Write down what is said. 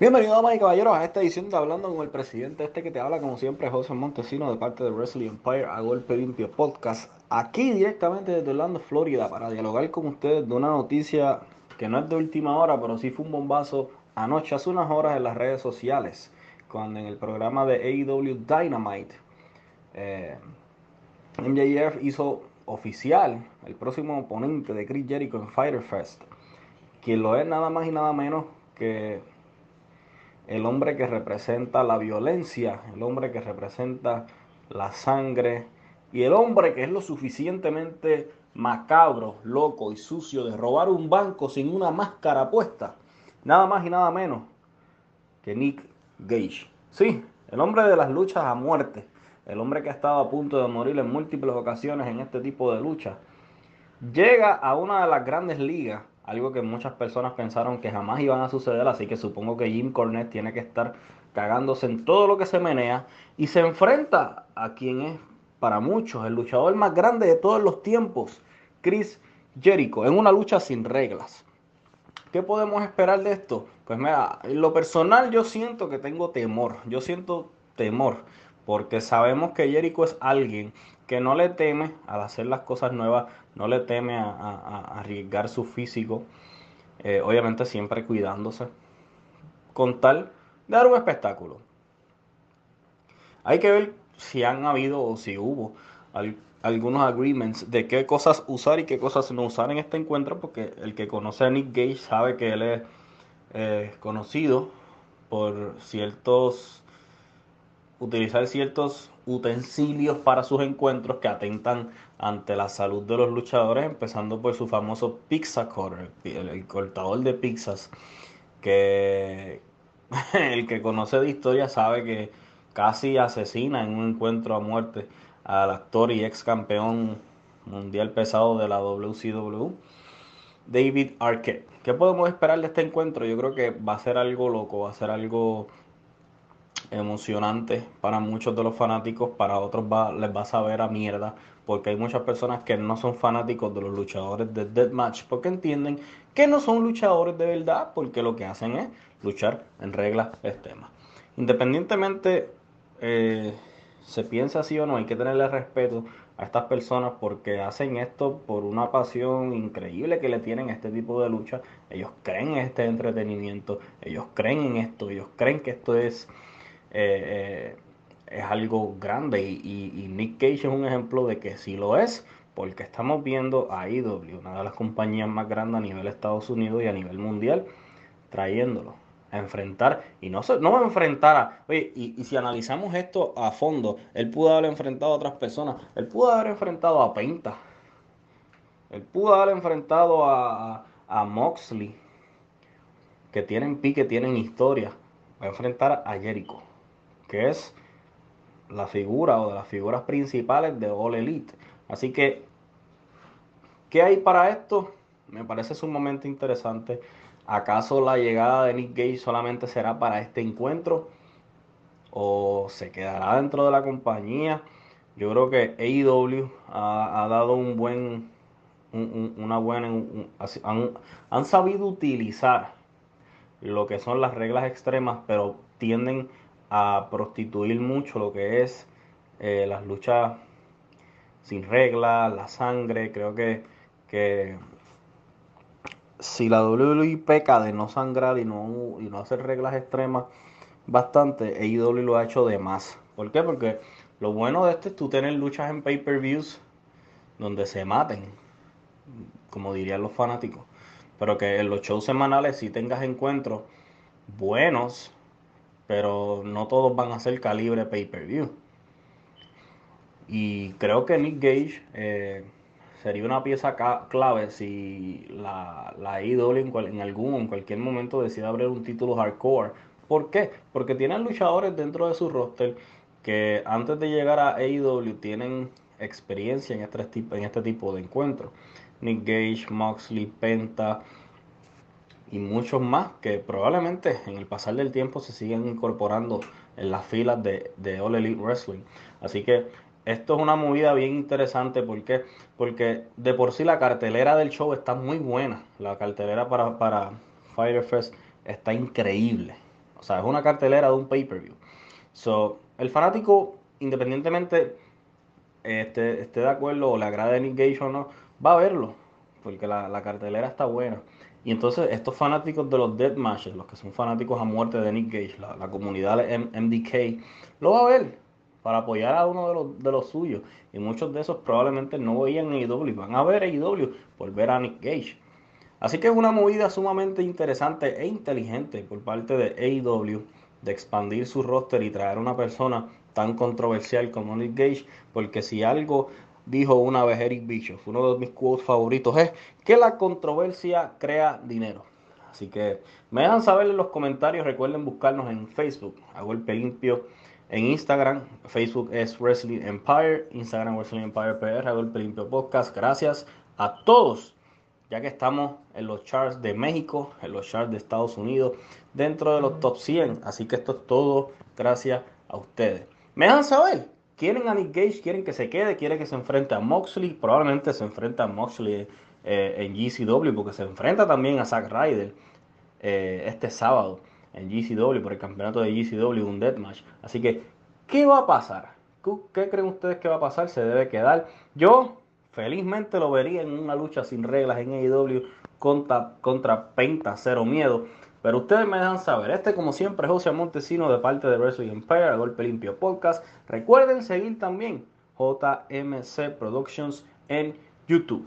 Bienvenido, damas y caballeros, a esta edición de Hablando con el Presidente. Este que te habla, como siempre, José Montesino, de parte de Wrestling Empire, a Golpe Limpio Podcast. Aquí directamente desde Orlando, Florida, para dialogar con ustedes de una noticia que no es de última hora, pero sí fue un bombazo anoche, hace unas horas en las redes sociales, cuando en el programa de AEW Dynamite, eh, MJF hizo oficial el próximo oponente de Chris Jericho en Fighter Fest, quien lo es nada más y nada menos que el hombre que representa la violencia, el hombre que representa la sangre y el hombre que es lo suficientemente macabro, loco y sucio de robar un banco sin una máscara puesta. Nada más y nada menos que Nick Gage. Sí, el hombre de las luchas a muerte, el hombre que ha estado a punto de morir en múltiples ocasiones en este tipo de lucha, llega a una de las grandes ligas algo que muchas personas pensaron que jamás iban a suceder, así que supongo que Jim Cornette tiene que estar cagándose en todo lo que se menea y se enfrenta a quien es para muchos el luchador más grande de todos los tiempos, Chris Jericho, en una lucha sin reglas. ¿Qué podemos esperar de esto? Pues mira, en lo personal yo siento que tengo temor, yo siento temor, porque sabemos que Jericho es alguien que no le teme al hacer las cosas nuevas, no le teme a, arriesgar su físico, eh, obviamente siempre cuidándose, con tal de dar un espectáculo. Hay que ver si han habido o si hubo algunos agreements de qué cosas usar y qué cosas no usar en este encuentro, porque el que conoce a Nick Gage sabe que él es eh, conocido por ciertos utilizar ciertos utensilios para sus encuentros que atentan ante la salud de los luchadores, empezando por su famoso pizza cutter, el, cortador de pizzas, que el que conoce de historia sabe que casi asesina en un encuentro a muerte al actor y ex campeón mundial pesado de la WCW, David Arquette. ¿Qué podemos esperar de este encuentro? Yo creo que va a ser algo loco, va a ser algo emocionante para muchos de los fanáticos, para otros les va a saber a mierda, porque hay muchas personas que no son fanáticos de los luchadores de Deathmatch, porque entienden que no son luchadores de verdad, porque lo que hacen es luchar en reglas extremas. Independientemente eh, se piensa así o no, hay que tenerle respeto a estas personas porque hacen esto por una pasión increíble que le tienen a este tipo de lucha. Ellos creen en este entretenimiento, ellos creen en esto, ellos creen que esto es eh, eh, es algo grande. Y, Nick Cage es un ejemplo de que sí lo es, porque estamos viendo a IW, una de las compañías más grandes a nivel Estados Unidos y a nivel mundial, trayéndolo a enfrentar, y no, no a enfrentar a, oye, y, si analizamos esto a fondo, él pudo haber enfrentado a otras personas, él pudo haber enfrentado a Penta, él pudo haber enfrentado a, a Moxley, que tienen pique, tienen historia, va a enfrentar a Jericho que es la figura o de las figuras principales de All Elite. Así que, ¿qué hay para esto? Me parece sumamente interesante. ¿Acaso la llegada de Nick Gage solamente será para este encuentro? ¿O se quedará dentro de la compañía? Yo creo que AEW ha, dado un buen, una buena, han, han sabido utilizar lo que son las reglas extremas, pero tienden a prostituir mucho lo que es eh, las luchas sin reglas, la sangre. Creo que, que si la WWE peca de no sangrar y no, y no hacer reglas extremas bastante, AEW lo ha hecho de más. ¿Por qué? Porque lo bueno de esto es tú tener luchas en pay-per-views donde se maten, como dirían los fanáticos. Pero que en los shows semanales sí tengas encuentros buenos pero no todos van a ser calibre pay-per-view. Y creo que Nick Gage eh, sería una pieza clave si la, la IW en, en algún en cualquier momento decide abrir un título hardcore. ¿Por qué? Porque tienen luchadores dentro de su roster que antes de llegar a AEW tienen experiencia en este, en este tipo de encuentros. Nick Gage, Moxley, Penta, y muchos más que probablemente en el pasar del tiempo se siguen incorporando en las filas de, de All Elite Wrestling. Así que esto es una movida bien interesante porque, porque de por sí la cartelera del show está muy buena. La cartelera para, para Fire Fest está increíble. O sea, es una cartelera de un pay-per-view. So, el fanático, independientemente esté, esté de acuerdo o le agrade Nick Gage o no, va a verlo, porque la, la cartelera está buena. Y entonces estos fanáticos de los Dead los que son fanáticos a muerte de Nick Gage, la, la comunidad de MDK, lo va a ver para apoyar a uno de los, de los suyos. Y muchos de esos probablemente no veían AEW, van a ver AEW por ver a Nick Gage. Así que es una movida sumamente interesante e inteligente por parte de AEW de expandir su roster y traer una persona tan controversial como Nick Gage, porque si algo dijo una vez Eric Bischoff, uno de mis quotes favoritos es que la controversia crea dinero. Así que me dejan saber en los comentarios, recuerden buscarnos en Facebook, a golpe limpio, en Instagram, Facebook es Wrestling Empire, Instagram Wrestling Empire PR, a golpe limpio podcast. Gracias a todos, ya que estamos en los charts de México, en los charts de Estados Unidos, dentro de los top 100. Así que esto es todo gracias a ustedes. Me dejan saber quieren a Nick Gage, quieren que se quede, quieren que se enfrente a Moxley, probablemente se enfrenta a Moxley eh, en GCW, porque se enfrenta también a Zack Ryder eh, este sábado en GCW, por el campeonato de GCW, un deathmatch. Así que, ¿qué va a pasar? ¿Qué creen ustedes que va a pasar? Se debe quedar. Yo felizmente lo vería en una lucha sin reglas en AEW contra, contra Penta Cero Miedo. Pero ustedes me dejan saber. Este, como siempre, es José Montesino de parte de Wrestling Empire, Golpe Limpio Podcast. Recuerden seguir también JMC Productions en YouTube.